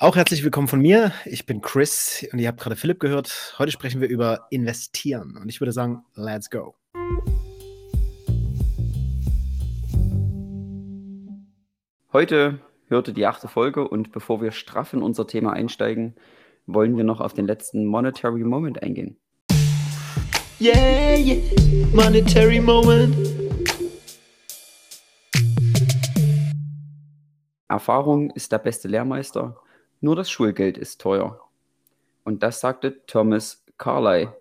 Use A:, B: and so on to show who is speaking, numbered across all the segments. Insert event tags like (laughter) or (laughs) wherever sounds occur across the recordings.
A: Auch herzlich willkommen von mir. Ich bin Chris und ihr habt gerade Philipp gehört. Heute sprechen wir über Investieren und ich würde sagen, let's go.
B: Heute hörte die achte Folge und bevor wir straff in unser Thema einsteigen, wollen wir noch auf den letzten Monetary Moment eingehen. Yeah, yeah, Monetary Moment. Erfahrung ist der beste Lehrmeister nur das Schulgeld ist teuer. Und das sagte Thomas Carlyle.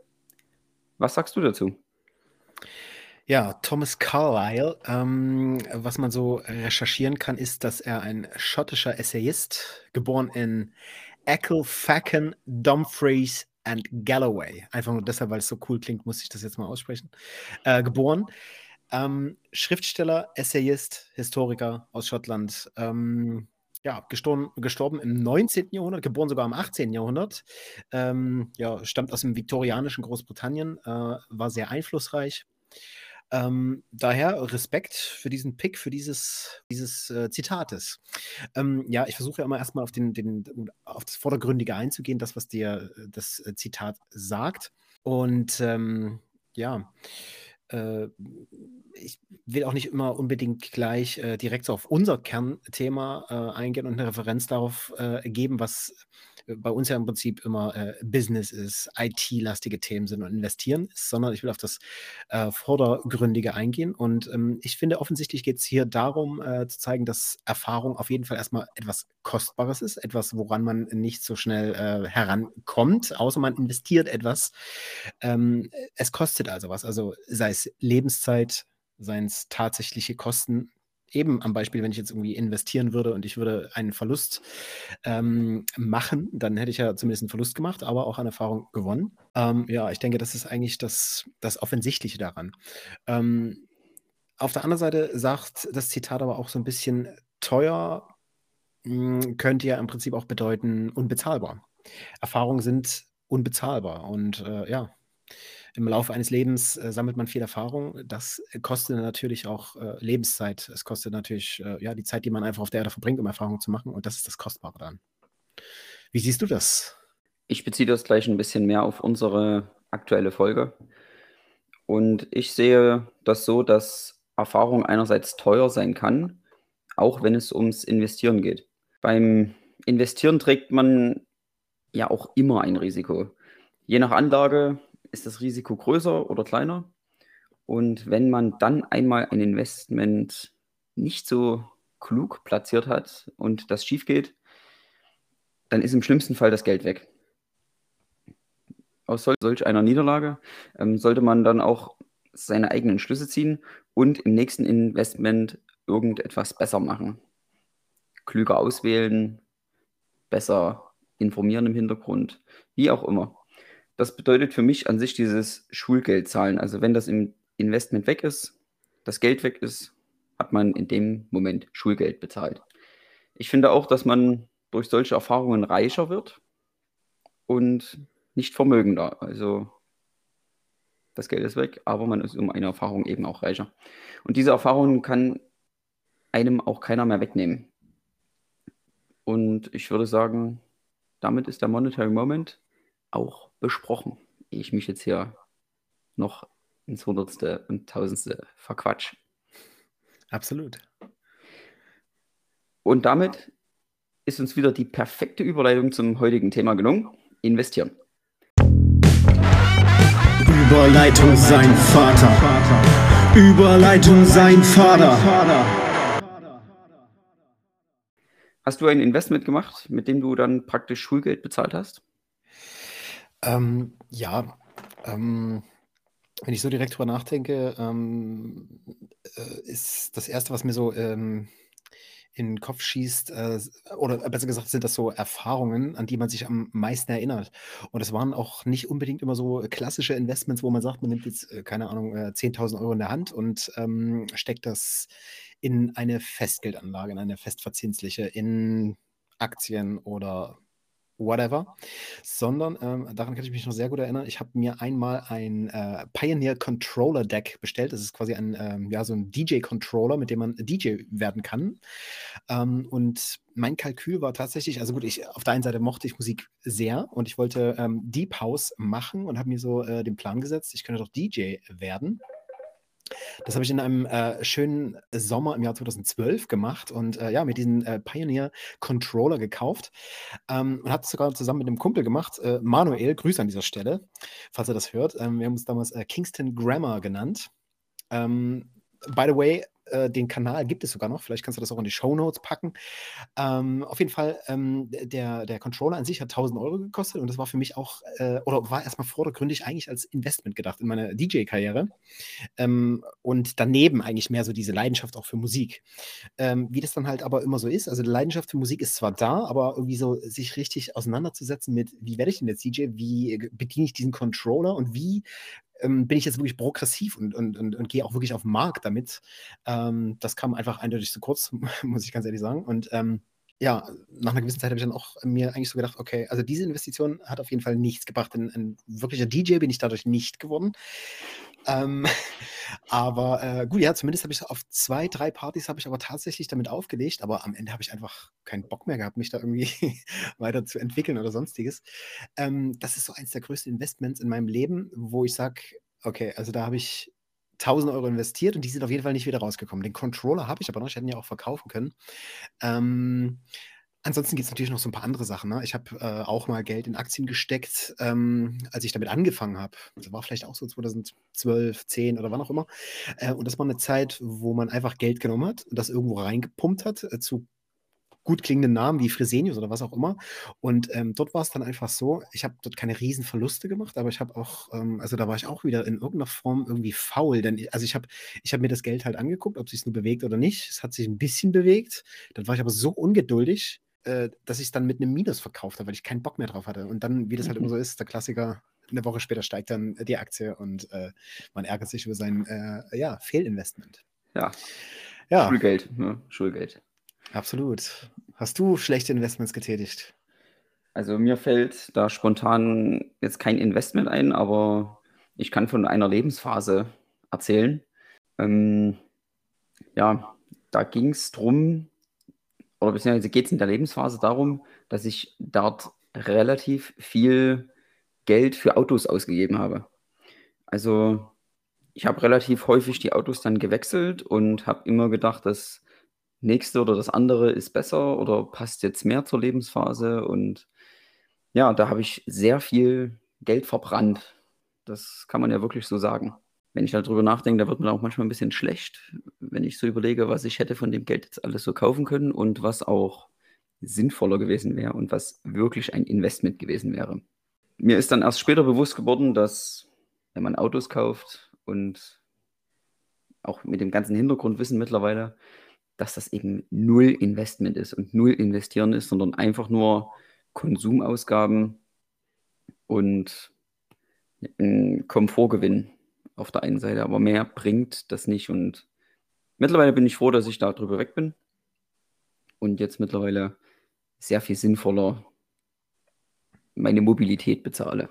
B: Was sagst du dazu?
A: Ja, Thomas Carlyle, ähm, was man so recherchieren kann, ist, dass er ein schottischer Essayist, geboren in Ecclefechan, Dumfries and Galloway, einfach nur deshalb, weil es so cool klingt, muss ich das jetzt mal aussprechen, äh, geboren. Ähm, Schriftsteller, Essayist, Historiker aus Schottland, ähm, ja, gestorben, gestorben im 19. Jahrhundert, geboren sogar im 18. Jahrhundert. Ähm, ja, stammt aus dem viktorianischen Großbritannien, äh, war sehr einflussreich. Ähm, daher Respekt für diesen Pick, für dieses, dieses äh, Zitates. Ähm, ja, ich versuche ja immer erstmal auf, den, den, auf das Vordergründige einzugehen, das, was dir äh, das äh, Zitat sagt. Und ähm, ja, äh, ich will auch nicht immer unbedingt gleich äh, direkt so auf unser Kernthema äh, eingehen und eine Referenz darauf äh, geben, was bei uns ja im Prinzip immer äh, Business ist, IT-lastige Themen sind und investieren ist, sondern ich will auf das äh, Vordergründige eingehen. Und ähm, ich finde, offensichtlich geht es hier darum, äh, zu zeigen, dass Erfahrung auf jeden Fall erstmal etwas Kostbares ist, etwas, woran man nicht so schnell äh, herankommt, außer man investiert etwas. Ähm, es kostet also was, also sei es Lebenszeit, seien es tatsächliche Kosten, eben am Beispiel, wenn ich jetzt irgendwie investieren würde und ich würde einen Verlust ähm, machen, dann hätte ich ja zumindest einen Verlust gemacht, aber auch an Erfahrung gewonnen. Ähm, ja, ich denke, das ist eigentlich das, das Offensichtliche daran. Ähm, auf der anderen Seite sagt das Zitat aber auch so ein bisschen teuer, mh, hm, könnte ja im Prinzip auch bedeuten unbezahlbar. Erfahrungen sind unbezahlbar und äh, ja, im Laufe eines Lebens äh, sammelt man viel Erfahrung. Das kostet natürlich auch äh, Lebenszeit. Es kostet natürlich äh, ja, die Zeit, die man einfach auf der Erde verbringt, um Erfahrungen zu machen. Und das ist das Kostbare dann. Wie siehst du das?
B: Ich beziehe das gleich ein bisschen mehr auf unsere aktuelle Folge. Und ich sehe das so, dass Erfahrung einerseits teuer sein kann, auch wenn es ums Investieren geht. Beim Investieren trägt man ja auch immer ein Risiko. Je nach Anlage ist das Risiko größer oder kleiner. Und wenn man dann einmal ein Investment nicht so klug platziert hat und das schief geht, dann ist im schlimmsten Fall das Geld weg. Aus solch einer Niederlage ähm, sollte man dann auch seine eigenen Schlüsse ziehen und im nächsten Investment irgendetwas besser machen. Klüger auswählen, besser informieren im Hintergrund, wie auch immer. Das bedeutet für mich an sich dieses Schulgeld zahlen. Also wenn das im Investment weg ist, das Geld weg ist, hat man in dem Moment Schulgeld bezahlt. Ich finde auch, dass man durch solche Erfahrungen reicher wird und nicht vermögender. Also das Geld ist weg, aber man ist um eine Erfahrung eben auch reicher. Und diese Erfahrungen kann einem auch keiner mehr wegnehmen. Und ich würde sagen, damit ist der Monetary Moment auch besprochen, ehe ich mich jetzt hier noch ins Hundertste und Tausendste verquatsch.
A: Absolut.
B: Und damit ist uns wieder die perfekte Überleitung zum heutigen Thema gelungen. Investieren.
C: Überleitung sein Vater. Überleitung sein Vater.
B: Hast du ein Investment gemacht, mit dem du dann praktisch Schulgeld bezahlt hast?
A: Ähm, ja, ähm, Wenn ich so direkt drüber nachdenke, ähm, äh, ist das Erste, was mir so ähm, in den Kopf schießt, äh, oder besser gesagt sind das so Erfahrungen, an die man sich am meisten erinnert. Und es waren auch nicht unbedingt immer so klassische Investments, wo man sagt, man nimmt jetzt, äh, keine Ahnung, äh, 10.000 Euro in der Hand und ähm, steckt das in eine Festgeldanlage, in eine festverzinsliche, in Aktien oder whatever, sondern ähm, daran kann ich mich noch sehr gut erinnern. Ich habe mir einmal ein äh, Pioneer Controller Deck bestellt. Das ist quasi ein, ähm, ja, so ein DJ-Controller, mit dem man DJ werden kann. Ähm, und mein Kalkül war tatsächlich, also gut, ich auf der einen Seite mochte ich Musik sehr und ich wollte ähm, Deep House machen und habe mir so äh, den Plan gesetzt, ich könnte doch DJ werden. Das habe ich in einem äh, schönen Sommer im Jahr 2012 gemacht und äh, ja, mit diesem äh, Pioneer Controller gekauft ähm, und habe es sogar zusammen mit einem Kumpel gemacht. Äh, Manuel, Grüße an dieser Stelle, falls er das hört. Ähm, wir haben uns damals äh, Kingston Grammar genannt. Ähm, by the way, äh, den Kanal gibt es sogar noch. Vielleicht kannst du das auch in die Show Notes packen. Ähm, auf jeden Fall, ähm, der, der Controller an sich hat 1000 Euro gekostet und das war für mich auch, äh, oder war erstmal vordergründig eigentlich als Investment gedacht in meine DJ-Karriere. Ähm, und daneben eigentlich mehr so diese Leidenschaft auch für Musik. Ähm, wie das dann halt aber immer so ist, also die Leidenschaft für Musik ist zwar da, aber irgendwie so sich richtig auseinanderzusetzen mit, wie werde ich denn jetzt DJ, wie bediene ich diesen Controller und wie ähm, bin ich jetzt wirklich progressiv und, und, und, und gehe auch wirklich auf den Markt damit. Ähm, das kam einfach eindeutig zu kurz, (laughs) muss ich ganz ehrlich sagen. Und ähm, ja, nach einer gewissen Zeit habe ich dann auch mir eigentlich so gedacht, okay, also diese Investition hat auf jeden Fall nichts gebracht. Ein, ein wirklicher DJ bin ich dadurch nicht geworden. Ähm, (laughs) aber äh, gut, ja, zumindest habe ich auf zwei, drei Partys habe ich aber tatsächlich damit aufgelegt, aber am Ende habe ich einfach keinen Bock mehr gehabt, mich da irgendwie (laughs) weiter zu entwickeln oder sonstiges. Ähm, das ist so eins der größten Investments in meinem Leben, wo ich sage, okay, also da habe ich 1000 Euro investiert und die sind auf jeden Fall nicht wieder rausgekommen. Den Controller habe ich aber noch, ich hätte ihn ja auch verkaufen können. Ähm, ansonsten gibt es natürlich noch so ein paar andere Sachen. Ne? Ich habe äh, auch mal Geld in Aktien gesteckt, ähm, als ich damit angefangen habe. Das war vielleicht auch so 2012, 10 oder wann auch immer. Äh, und das war eine Zeit, wo man einfach Geld genommen hat und das irgendwo reingepumpt hat äh, zu gut klingenden Namen wie Fresenius oder was auch immer. Und ähm, dort war es dann einfach so, ich habe dort keine riesen Verluste gemacht, aber ich habe auch, ähm, also da war ich auch wieder in irgendeiner Form irgendwie faul, denn also ich habe ich hab mir das Geld halt angeguckt, ob es sich nur bewegt oder nicht. Es hat sich ein bisschen bewegt. Dann war ich aber so ungeduldig, äh, dass ich es dann mit einem Minus verkauft habe, weil ich keinen Bock mehr drauf hatte. Und dann, wie das halt mhm. immer so ist, der Klassiker, eine Woche später steigt dann die Aktie und äh, man ärgert sich über sein äh, ja, Fehlinvestment.
B: Ja. ja. Schulgeld, ne? Schulgeld.
A: Absolut. Hast du schlechte Investments getätigt?
B: Also mir fällt da spontan jetzt kein Investment ein, aber ich kann von einer Lebensphase erzählen. Ähm, ja, da ging es darum, oder beziehungsweise geht es in der Lebensphase darum, dass ich dort relativ viel Geld für Autos ausgegeben habe. Also ich habe relativ häufig die Autos dann gewechselt und habe immer gedacht, dass nächste oder das andere ist besser oder passt jetzt mehr zur Lebensphase. Und ja, da habe ich sehr viel Geld verbrannt. Das kann man ja wirklich so sagen. Wenn ich darüber nachdenke, da wird mir auch manchmal ein bisschen schlecht, wenn ich so überlege, was ich hätte von dem Geld jetzt alles so kaufen können und was auch sinnvoller gewesen wäre und was wirklich ein Investment gewesen wäre. Mir ist dann erst später bewusst geworden, dass wenn man Autos kauft und auch mit dem ganzen Hintergrundwissen mittlerweile, dass das eben null Investment ist und null investieren ist, sondern einfach nur Konsumausgaben und ein Komfortgewinn auf der einen Seite, aber mehr bringt das nicht. Und mittlerweile bin ich froh, dass ich da drüber weg bin und jetzt mittlerweile sehr viel sinnvoller meine Mobilität bezahle.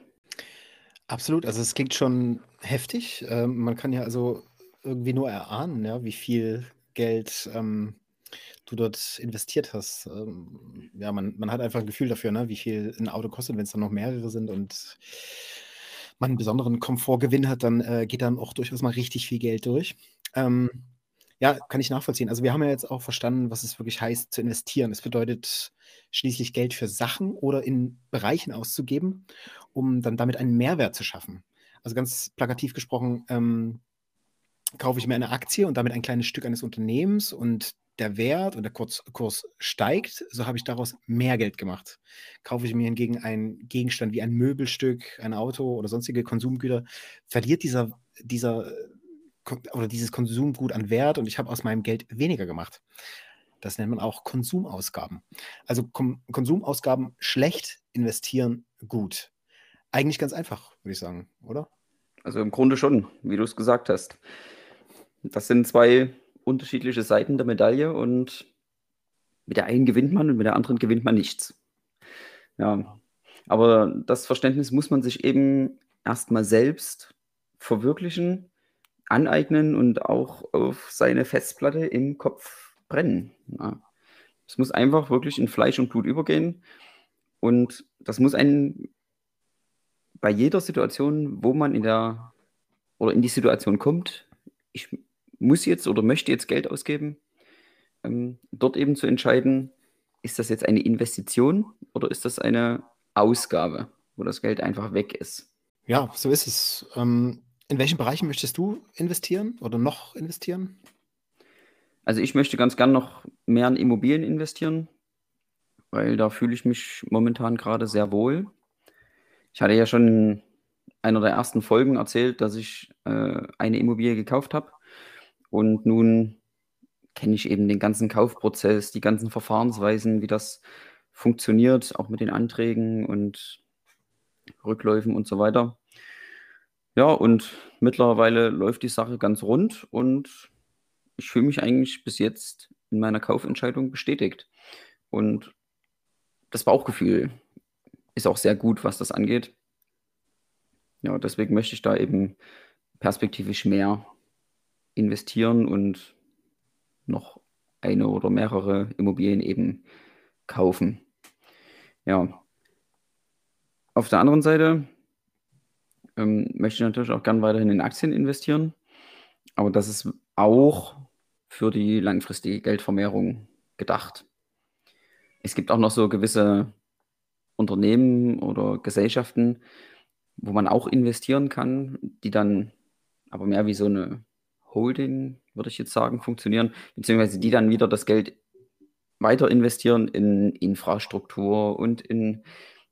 A: Absolut, also es klingt schon heftig. Ähm, man kann ja also irgendwie nur erahnen, ja, wie viel Geld ähm, du dort investiert hast. Ähm, ja, man, man hat einfach ein Gefühl dafür, ne, wie viel ein Auto kostet, wenn es dann noch mehrere sind und man einen besonderen Komfortgewinn hat, dann äh, geht dann auch durchaus mal richtig viel Geld durch. Ähm, ja, kann ich nachvollziehen. Also wir haben ja jetzt auch verstanden, was es wirklich heißt zu investieren. Es bedeutet schließlich Geld für Sachen oder in Bereichen auszugeben, um dann damit einen Mehrwert zu schaffen. Also ganz plakativ gesprochen, ähm, kaufe ich mir eine Aktie und damit ein kleines Stück eines Unternehmens und der Wert und der Kurs, Kurs steigt, so habe ich daraus mehr Geld gemacht. Kaufe ich mir hingegen einen Gegenstand wie ein Möbelstück, ein Auto oder sonstige Konsumgüter, verliert dieser dieser oder dieses Konsumgut an Wert und ich habe aus meinem Geld weniger gemacht. Das nennt man auch Konsumausgaben. Also Kom Konsumausgaben schlecht, investieren gut. Eigentlich ganz einfach, würde ich sagen, oder?
B: Also im Grunde schon, wie du es gesagt hast. Das sind zwei unterschiedliche Seiten der Medaille und mit der einen gewinnt man und mit der anderen gewinnt man nichts. Ja, aber das Verständnis muss man sich eben erstmal selbst verwirklichen, aneignen und auch auf seine Festplatte im Kopf brennen. Ja. Es muss einfach wirklich in Fleisch und Blut übergehen und das muss einen bei jeder Situation, wo man in der oder in die Situation kommt, ich muss jetzt oder möchte jetzt Geld ausgeben, ähm, dort eben zu entscheiden, ist das jetzt eine Investition oder ist das eine Ausgabe, wo das Geld einfach weg ist?
A: Ja, so ist es. Ähm, in welchen Bereichen möchtest du investieren oder noch investieren?
B: Also ich möchte ganz gern noch mehr in Immobilien investieren, weil da fühle ich mich momentan gerade sehr wohl. Ich hatte ja schon in einer der ersten Folgen erzählt, dass ich äh, eine Immobilie gekauft habe. Und nun kenne ich eben den ganzen Kaufprozess, die ganzen Verfahrensweisen, wie das funktioniert, auch mit den Anträgen und Rückläufen und so weiter. Ja, und mittlerweile läuft die Sache ganz rund und ich fühle mich eigentlich bis jetzt in meiner Kaufentscheidung bestätigt. Und das Bauchgefühl ist auch sehr gut, was das angeht. Ja, deswegen möchte ich da eben perspektivisch mehr investieren und noch eine oder mehrere Immobilien eben kaufen. Ja. Auf der anderen Seite ähm, möchte ich natürlich auch gern weiterhin in Aktien investieren, aber das ist auch für die langfristige Geldvermehrung gedacht. Es gibt auch noch so gewisse Unternehmen oder Gesellschaften, wo man auch investieren kann, die dann aber mehr wie so eine Holding, würde ich jetzt sagen, funktionieren, beziehungsweise die dann wieder das Geld weiter investieren in Infrastruktur und in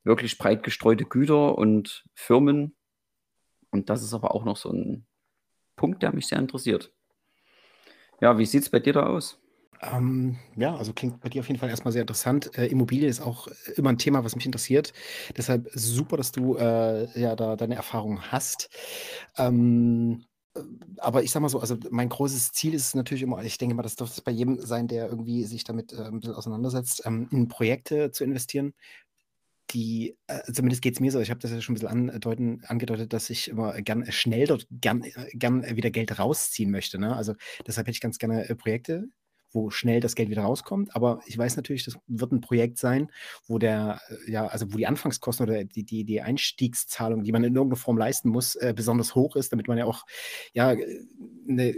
B: wirklich breit gestreute Güter und Firmen. Und das ist aber auch noch so ein Punkt, der mich sehr interessiert. Ja, wie sieht es bei dir da aus?
A: Ähm, ja, also klingt bei dir auf jeden Fall erstmal sehr interessant. Äh, Immobilie ist auch immer ein Thema, was mich interessiert. Deshalb super, dass du äh, ja da deine Erfahrungen hast. Ähm, äh, aber ich sag mal so, also mein großes Ziel ist natürlich immer, ich denke mal, das dürfte bei jedem sein, der irgendwie sich damit äh, ein bisschen auseinandersetzt, ähm, in Projekte zu investieren, die, äh, zumindest geht es mir so, ich habe das ja schon ein bisschen andeuten, angedeutet, dass ich immer gern schnell dort gern, äh, gern wieder Geld rausziehen möchte. Ne? Also deshalb hätte ich ganz gerne äh, Projekte, wo schnell das Geld wieder rauskommt. Aber ich weiß natürlich, das wird ein Projekt sein, wo der, äh, ja, also wo die Anfangskosten oder die, die, die Einstiegszahlung, die man in irgendeiner Form leisten muss, äh, besonders hoch ist, damit man ja auch ja, eine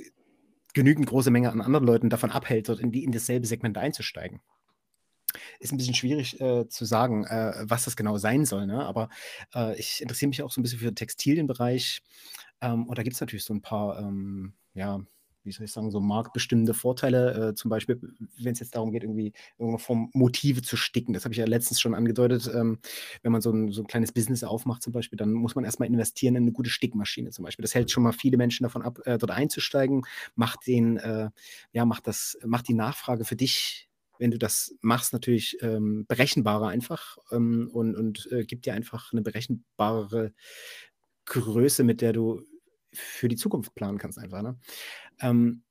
A: genügend große Menge an anderen Leuten davon abhält, dort in, die, in dasselbe Segment einzusteigen. Ist ein bisschen schwierig äh, zu sagen, äh, was das genau sein soll. Ne? Aber äh, ich interessiere mich auch so ein bisschen für den Textilienbereich. Ähm, und da gibt es natürlich so ein paar, ähm, ja, wie soll ich sagen, so marktbestimmende Vorteile. Äh, zum Beispiel, wenn es jetzt darum geht, irgendwie irgendeine Form Motive zu sticken. Das habe ich ja letztens schon angedeutet. Ähm, wenn man so ein, so ein kleines Business aufmacht, zum Beispiel, dann muss man erstmal investieren in eine gute Stickmaschine zum Beispiel. Das hält schon mal viele Menschen davon ab, äh, dort einzusteigen, macht den, äh, ja, macht das, macht die Nachfrage für dich wenn du das machst, natürlich ähm, berechenbarer einfach ähm, und, und äh, gibt dir einfach eine berechenbarere Größe, mit der du für die Zukunft planen kannst einfach. Ne? Ähm,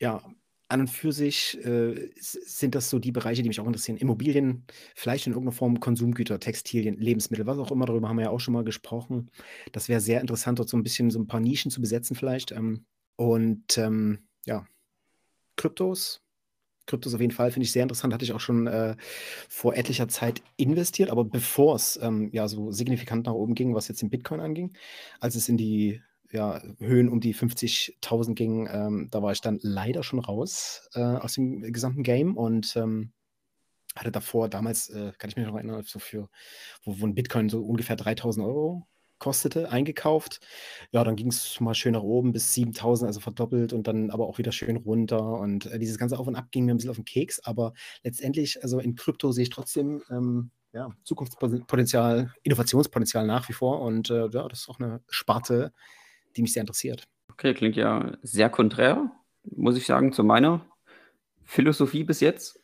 A: ja, an und für sich äh, sind das so die Bereiche, die mich auch interessieren. Immobilien, vielleicht in irgendeiner Form Konsumgüter, Textilien, Lebensmittel, was auch immer, darüber haben wir ja auch schon mal gesprochen. Das wäre sehr interessant, dort so ein bisschen so ein paar Nischen zu besetzen vielleicht. Ähm, und ähm, ja, Kryptos, Kryptos auf jeden Fall finde ich sehr interessant. Hatte ich auch schon äh, vor etlicher Zeit investiert, aber bevor es ähm, ja so signifikant nach oben ging, was jetzt den Bitcoin anging, als es in die ja, Höhen um die 50.000 ging, ähm, da war ich dann leider schon raus äh, aus dem gesamten Game und ähm, hatte davor damals, äh, kann ich mich noch erinnern, so für, wo, wo ein Bitcoin so ungefähr 3000 Euro kostete, eingekauft. Ja, dann ging es mal schön nach oben bis 7000, also verdoppelt und dann aber auch wieder schön runter. Und äh, dieses ganze Auf und Ab ging mir ein bisschen auf den Keks, aber letztendlich, also in Krypto sehe ich trotzdem ähm, ja, Zukunftspotenzial, Innovationspotenzial nach wie vor. Und äh, ja, das ist auch eine Sparte, die mich sehr interessiert.
B: Okay, klingt ja sehr konträr, muss ich sagen, zu meiner Philosophie bis jetzt.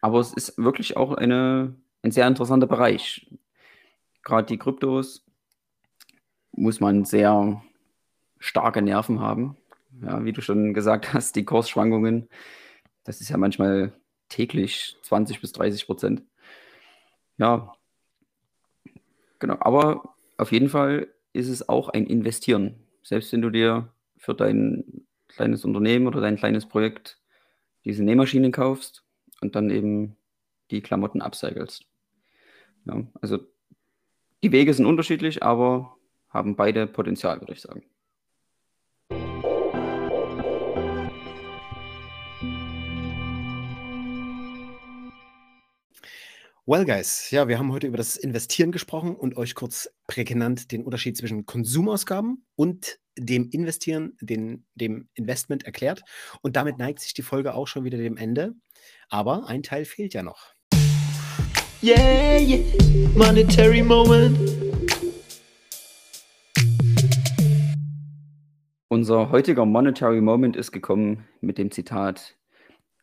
B: Aber es ist wirklich auch eine, ein sehr interessanter Bereich. Gerade die Kryptos muss man sehr starke Nerven haben. Ja, wie du schon gesagt hast, die Kursschwankungen, das ist ja manchmal täglich 20 bis 30 Prozent. Ja, genau. Aber auf jeden Fall ist es auch ein Investieren. Selbst wenn du dir für dein kleines Unternehmen oder dein kleines Projekt diese Nähmaschinen kaufst und dann eben die Klamotten upcyclest. Ja, also die Wege sind unterschiedlich, aber haben beide Potenzial, würde ich sagen.
A: Well, guys, ja, wir haben heute über das Investieren gesprochen und euch kurz prägnant den Unterschied zwischen Konsumausgaben und dem Investieren, den, dem Investment erklärt. Und damit neigt sich die Folge auch schon wieder dem Ende. Aber ein Teil fehlt ja noch.
C: Yeah, yeah. monetary moment.
B: Unser heutiger Monetary Moment ist gekommen mit dem Zitat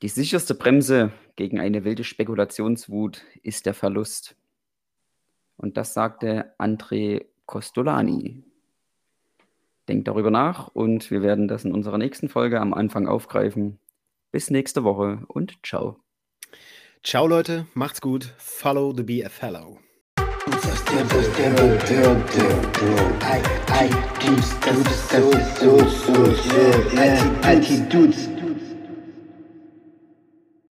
B: die sicherste Bremse gegen eine wilde Spekulationswut ist der Verlust. Und das sagte André Costolani. Denkt darüber nach und wir werden das in unserer nächsten Folge am Anfang aufgreifen. Bis nächste Woche und ciao.
A: Ciao Leute, macht's gut. Follow the Be a Fellow.
C: Altitudes